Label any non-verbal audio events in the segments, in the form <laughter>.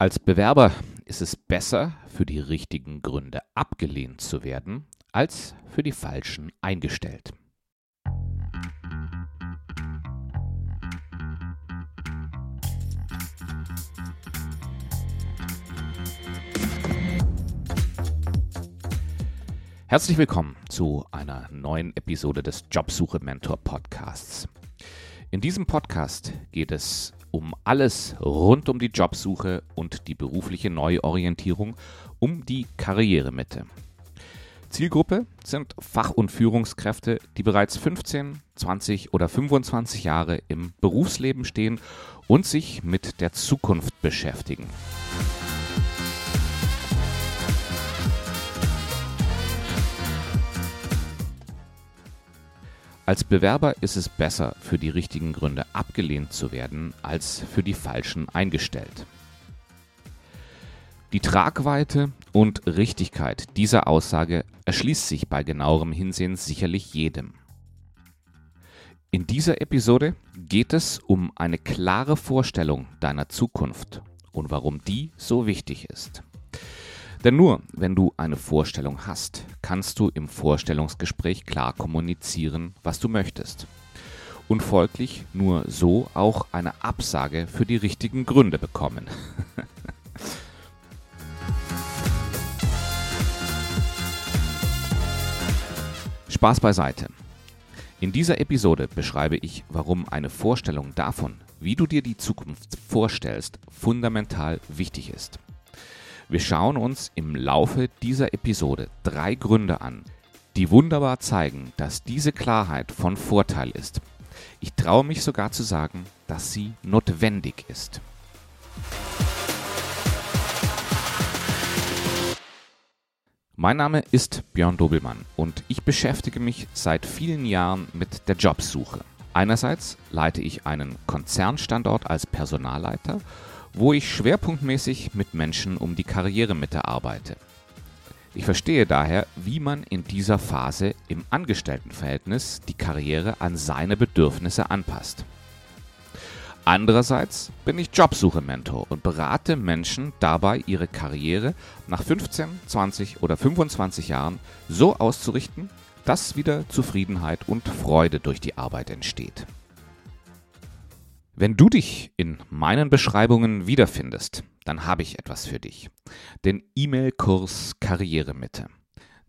Als Bewerber ist es besser, für die richtigen Gründe abgelehnt zu werden, als für die falschen eingestellt. Herzlich willkommen zu einer neuen Episode des Jobsuche Mentor Podcasts. In diesem Podcast geht es um alles rund um die Jobsuche und die berufliche Neuorientierung, um die Karrieremitte. Zielgruppe sind Fach- und Führungskräfte, die bereits 15, 20 oder 25 Jahre im Berufsleben stehen und sich mit der Zukunft beschäftigen. Als Bewerber ist es besser, für die richtigen Gründe abgelehnt zu werden, als für die falschen eingestellt. Die Tragweite und Richtigkeit dieser Aussage erschließt sich bei genauerem Hinsehen sicherlich jedem. In dieser Episode geht es um eine klare Vorstellung deiner Zukunft und warum die so wichtig ist. Denn nur wenn du eine Vorstellung hast, kannst du im Vorstellungsgespräch klar kommunizieren, was du möchtest. Und folglich nur so auch eine Absage für die richtigen Gründe bekommen. <laughs> Spaß beiseite. In dieser Episode beschreibe ich, warum eine Vorstellung davon, wie du dir die Zukunft vorstellst, fundamental wichtig ist. Wir schauen uns im Laufe dieser Episode drei Gründe an, die wunderbar zeigen, dass diese Klarheit von Vorteil ist. Ich traue mich sogar zu sagen, dass sie notwendig ist. Mein Name ist Björn Dobelmann und ich beschäftige mich seit vielen Jahren mit der Jobsuche. Einerseits leite ich einen Konzernstandort als Personalleiter wo ich schwerpunktmäßig mit Menschen um die Karrieremitte arbeite. Ich verstehe daher, wie man in dieser Phase im Angestelltenverhältnis die Karriere an seine Bedürfnisse anpasst. Andererseits bin ich Jobsuche-Mentor und berate Menschen dabei, ihre Karriere nach 15, 20 oder 25 Jahren so auszurichten, dass wieder Zufriedenheit und Freude durch die Arbeit entsteht. Wenn du dich in meinen Beschreibungen wiederfindest, dann habe ich etwas für dich. Den E-Mail-Kurs Karrieremitte.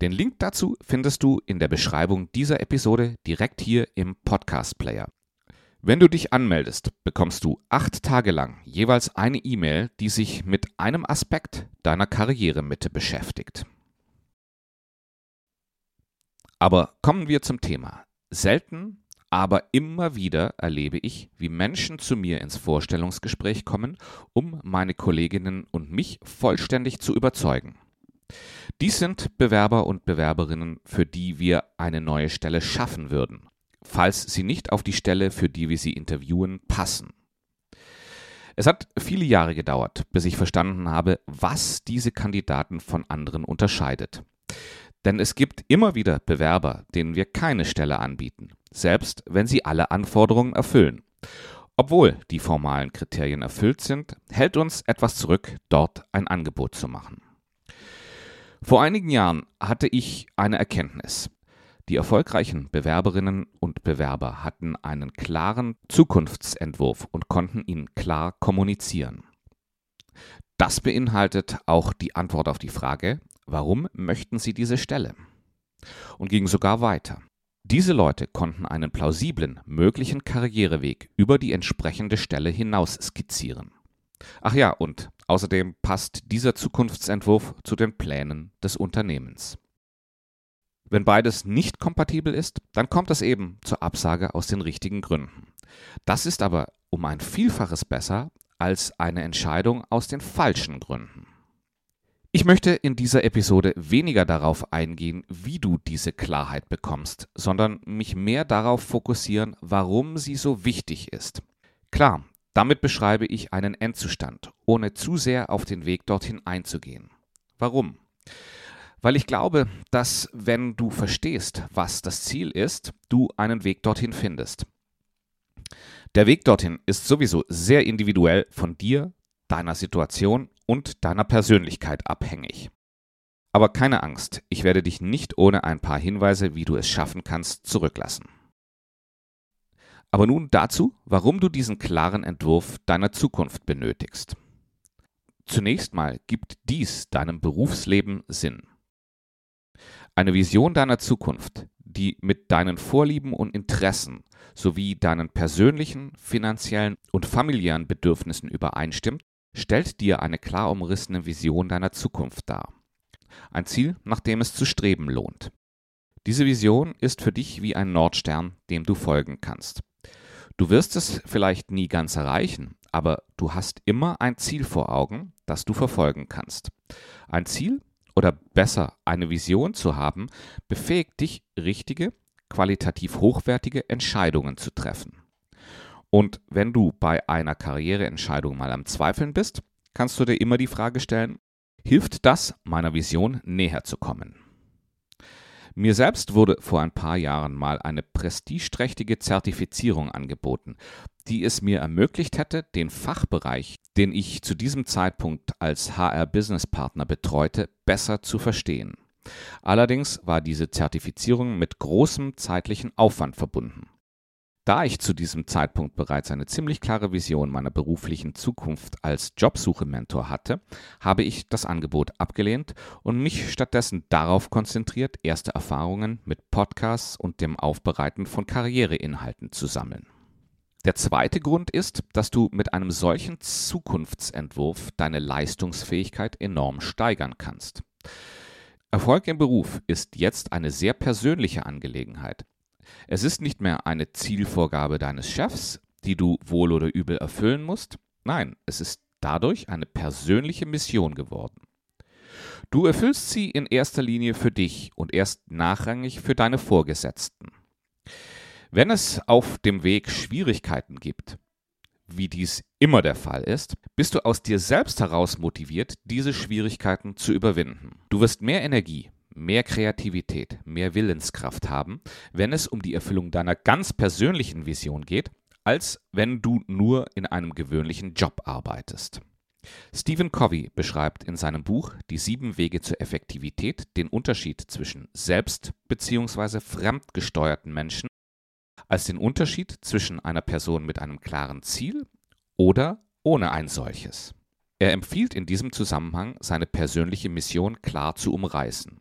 Den Link dazu findest du in der Beschreibung dieser Episode direkt hier im Podcast-Player. Wenn du dich anmeldest, bekommst du acht Tage lang jeweils eine E-Mail, die sich mit einem Aspekt deiner Karrieremitte beschäftigt. Aber kommen wir zum Thema. Selten aber immer wieder erlebe ich, wie Menschen zu mir ins Vorstellungsgespräch kommen, um meine Kolleginnen und mich vollständig zu überzeugen. Dies sind Bewerber und Bewerberinnen, für die wir eine neue Stelle schaffen würden, falls sie nicht auf die Stelle, für die wir sie interviewen, passen. Es hat viele Jahre gedauert, bis ich verstanden habe, was diese Kandidaten von anderen unterscheidet. Denn es gibt immer wieder Bewerber, denen wir keine Stelle anbieten, selbst wenn sie alle Anforderungen erfüllen. Obwohl die formalen Kriterien erfüllt sind, hält uns etwas zurück, dort ein Angebot zu machen. Vor einigen Jahren hatte ich eine Erkenntnis. Die erfolgreichen Bewerberinnen und Bewerber hatten einen klaren Zukunftsentwurf und konnten ihn klar kommunizieren. Das beinhaltet auch die Antwort auf die Frage, Warum möchten sie diese Stelle? Und ging sogar weiter. Diese Leute konnten einen plausiblen, möglichen Karriereweg über die entsprechende Stelle hinaus skizzieren. Ach ja, und außerdem passt dieser Zukunftsentwurf zu den Plänen des Unternehmens. Wenn beides nicht kompatibel ist, dann kommt es eben zur Absage aus den richtigen Gründen. Das ist aber um ein Vielfaches besser als eine Entscheidung aus den falschen Gründen. Ich möchte in dieser Episode weniger darauf eingehen, wie du diese Klarheit bekommst, sondern mich mehr darauf fokussieren, warum sie so wichtig ist. Klar, damit beschreibe ich einen Endzustand, ohne zu sehr auf den Weg dorthin einzugehen. Warum? Weil ich glaube, dass wenn du verstehst, was das Ziel ist, du einen Weg dorthin findest. Der Weg dorthin ist sowieso sehr individuell von dir, deiner Situation und deiner Persönlichkeit abhängig. Aber keine Angst, ich werde dich nicht ohne ein paar Hinweise, wie du es schaffen kannst, zurücklassen. Aber nun dazu, warum du diesen klaren Entwurf deiner Zukunft benötigst. Zunächst mal gibt dies deinem Berufsleben Sinn. Eine Vision deiner Zukunft, die mit deinen Vorlieben und Interessen sowie deinen persönlichen, finanziellen und familiären Bedürfnissen übereinstimmt, stellt dir eine klar umrissene Vision deiner Zukunft dar. Ein Ziel, nach dem es zu streben lohnt. Diese Vision ist für dich wie ein Nordstern, dem du folgen kannst. Du wirst es vielleicht nie ganz erreichen, aber du hast immer ein Ziel vor Augen, das du verfolgen kannst. Ein Ziel oder besser eine Vision zu haben, befähigt dich, richtige, qualitativ hochwertige Entscheidungen zu treffen. Und wenn du bei einer Karriereentscheidung mal am Zweifeln bist, kannst du dir immer die Frage stellen, hilft das, meiner Vision näher zu kommen? Mir selbst wurde vor ein paar Jahren mal eine prestigeträchtige Zertifizierung angeboten, die es mir ermöglicht hätte, den Fachbereich, den ich zu diesem Zeitpunkt als HR Business Partner betreute, besser zu verstehen. Allerdings war diese Zertifizierung mit großem zeitlichen Aufwand verbunden. Da ich zu diesem Zeitpunkt bereits eine ziemlich klare Vision meiner beruflichen Zukunft als Jobsuche-Mentor hatte, habe ich das Angebot abgelehnt und mich stattdessen darauf konzentriert, erste Erfahrungen mit Podcasts und dem Aufbereiten von Karriereinhalten zu sammeln. Der zweite Grund ist, dass du mit einem solchen Zukunftsentwurf deine Leistungsfähigkeit enorm steigern kannst. Erfolg im Beruf ist jetzt eine sehr persönliche Angelegenheit. Es ist nicht mehr eine Zielvorgabe deines Chefs, die du wohl oder übel erfüllen musst. Nein, es ist dadurch eine persönliche Mission geworden. Du erfüllst sie in erster Linie für dich und erst nachrangig für deine Vorgesetzten. Wenn es auf dem Weg Schwierigkeiten gibt, wie dies immer der Fall ist, bist du aus dir selbst heraus motiviert, diese Schwierigkeiten zu überwinden. Du wirst mehr Energie, mehr Kreativität, mehr Willenskraft haben, wenn es um die Erfüllung deiner ganz persönlichen Vision geht, als wenn du nur in einem gewöhnlichen Job arbeitest. Stephen Covey beschreibt in seinem Buch Die sieben Wege zur Effektivität den Unterschied zwischen selbst- bzw. fremdgesteuerten Menschen als den Unterschied zwischen einer Person mit einem klaren Ziel oder ohne ein solches. Er empfiehlt in diesem Zusammenhang, seine persönliche Mission klar zu umreißen.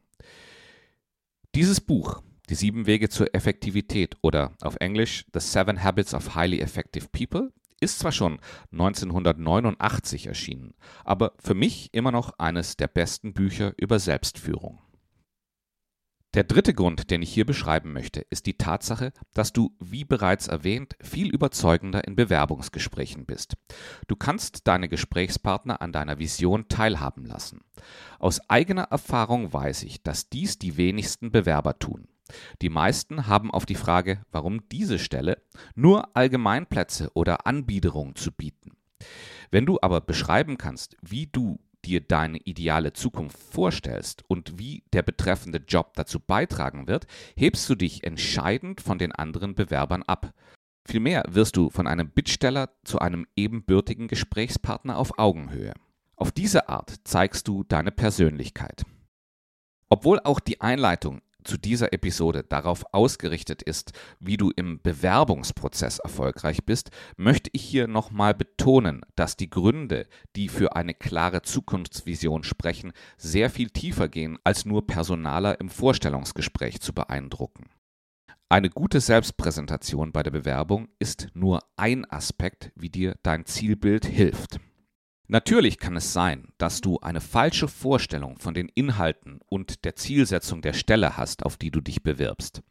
Dieses Buch, Die sieben Wege zur Effektivität oder auf Englisch The Seven Habits of Highly Effective People, ist zwar schon 1989 erschienen, aber für mich immer noch eines der besten Bücher über Selbstführung. Der dritte Grund, den ich hier beschreiben möchte, ist die Tatsache, dass du, wie bereits erwähnt, viel überzeugender in Bewerbungsgesprächen bist. Du kannst deine Gesprächspartner an deiner Vision teilhaben lassen. Aus eigener Erfahrung weiß ich, dass dies die wenigsten Bewerber tun. Die meisten haben auf die Frage, warum diese Stelle, nur Allgemeinplätze oder Anbiederungen zu bieten. Wenn du aber beschreiben kannst, wie du dir deine ideale Zukunft vorstellst und wie der betreffende Job dazu beitragen wird, hebst du dich entscheidend von den anderen Bewerbern ab. Vielmehr wirst du von einem Bittsteller zu einem ebenbürtigen Gesprächspartner auf Augenhöhe. Auf diese Art zeigst du deine Persönlichkeit. Obwohl auch die Einleitung zu dieser Episode darauf ausgerichtet ist, wie du im Bewerbungsprozess erfolgreich bist, möchte ich hier nochmal betonen, dass die Gründe, die für eine klare Zukunftsvision sprechen, sehr viel tiefer gehen, als nur Personaler im Vorstellungsgespräch zu beeindrucken. Eine gute Selbstpräsentation bei der Bewerbung ist nur ein Aspekt, wie dir dein Zielbild hilft. Natürlich kann es sein, dass du eine falsche Vorstellung von den Inhalten und der Zielsetzung der Stelle hast, auf die du dich bewirbst.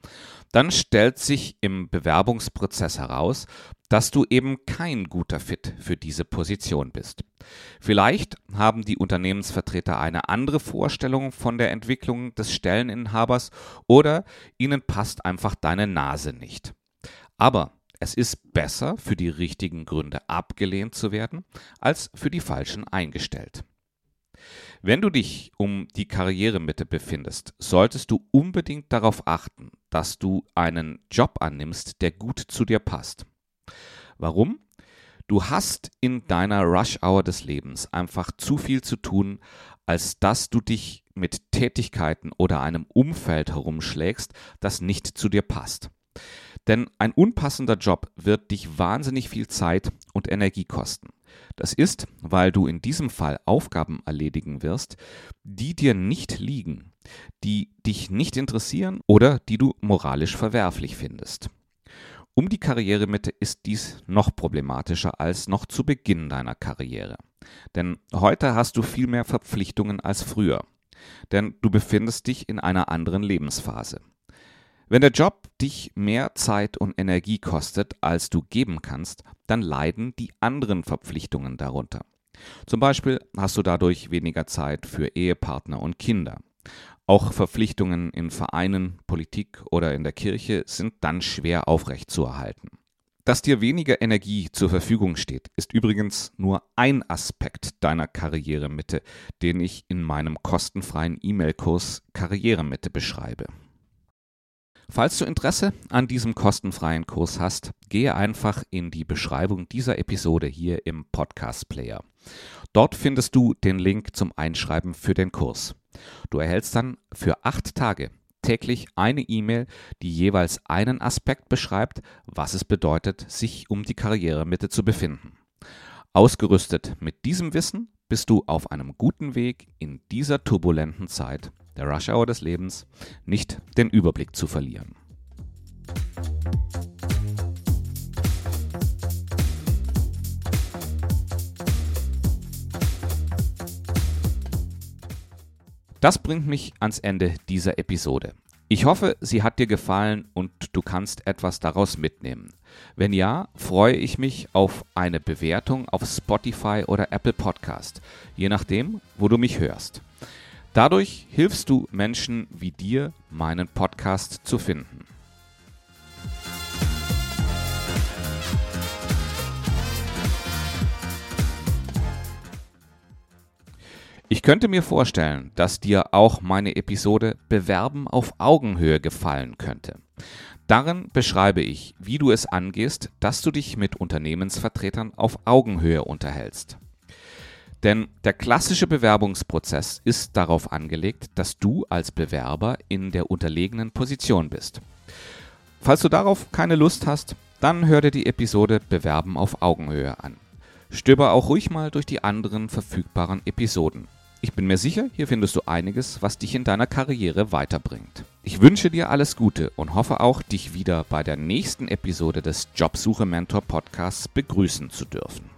Dann stellt sich im Bewerbungsprozess heraus, dass du eben kein guter Fit für diese Position bist. Vielleicht haben die Unternehmensvertreter eine andere Vorstellung von der Entwicklung des Stelleninhabers oder ihnen passt einfach deine Nase nicht. Aber es ist besser, für die richtigen Gründe abgelehnt zu werden, als für die falschen eingestellt. Wenn du dich um die Karrieremitte befindest, solltest du unbedingt darauf achten, dass du einen Job annimmst, der gut zu dir passt. Warum? Du hast in deiner Rush-Hour des Lebens einfach zu viel zu tun, als dass du dich mit Tätigkeiten oder einem Umfeld herumschlägst, das nicht zu dir passt. Denn ein unpassender Job wird dich wahnsinnig viel Zeit und Energie kosten. Das ist, weil du in diesem Fall Aufgaben erledigen wirst, die dir nicht liegen, die dich nicht interessieren oder die du moralisch verwerflich findest. Um die Karrieremitte ist dies noch problematischer als noch zu Beginn deiner Karriere. Denn heute hast du viel mehr Verpflichtungen als früher. Denn du befindest dich in einer anderen Lebensphase. Wenn der Job dich mehr Zeit und Energie kostet, als du geben kannst, dann leiden die anderen Verpflichtungen darunter. Zum Beispiel hast du dadurch weniger Zeit für Ehepartner und Kinder. Auch Verpflichtungen in Vereinen, Politik oder in der Kirche sind dann schwer aufrechtzuerhalten. Dass dir weniger Energie zur Verfügung steht, ist übrigens nur ein Aspekt deiner Karrieremitte, den ich in meinem kostenfreien E-Mail-Kurs Karrieremitte beschreibe. Falls du Interesse an diesem kostenfreien Kurs hast, gehe einfach in die Beschreibung dieser Episode hier im Podcast Player. Dort findest du den Link zum Einschreiben für den Kurs. Du erhältst dann für acht Tage täglich eine E-Mail, die jeweils einen Aspekt beschreibt, was es bedeutet, sich um die Karrieremitte zu befinden. Ausgerüstet mit diesem Wissen bist du auf einem guten Weg in dieser turbulenten Zeit der Rush Hour des Lebens, nicht den Überblick zu verlieren. Das bringt mich ans Ende dieser Episode. Ich hoffe, sie hat dir gefallen und du kannst etwas daraus mitnehmen. Wenn ja, freue ich mich auf eine Bewertung auf Spotify oder Apple Podcast, je nachdem, wo du mich hörst. Dadurch hilfst du Menschen wie dir, meinen Podcast zu finden. Ich könnte mir vorstellen, dass dir auch meine Episode Bewerben auf Augenhöhe gefallen könnte. Darin beschreibe ich, wie du es angehst, dass du dich mit Unternehmensvertretern auf Augenhöhe unterhältst. Denn der klassische Bewerbungsprozess ist darauf angelegt, dass du als Bewerber in der unterlegenen Position bist. Falls du darauf keine Lust hast, dann hör dir die Episode Bewerben auf Augenhöhe an. Stöber auch ruhig mal durch die anderen verfügbaren Episoden. Ich bin mir sicher, hier findest du einiges, was dich in deiner Karriere weiterbringt. Ich wünsche dir alles Gute und hoffe auch, dich wieder bei der nächsten Episode des Jobsuche Mentor Podcasts begrüßen zu dürfen.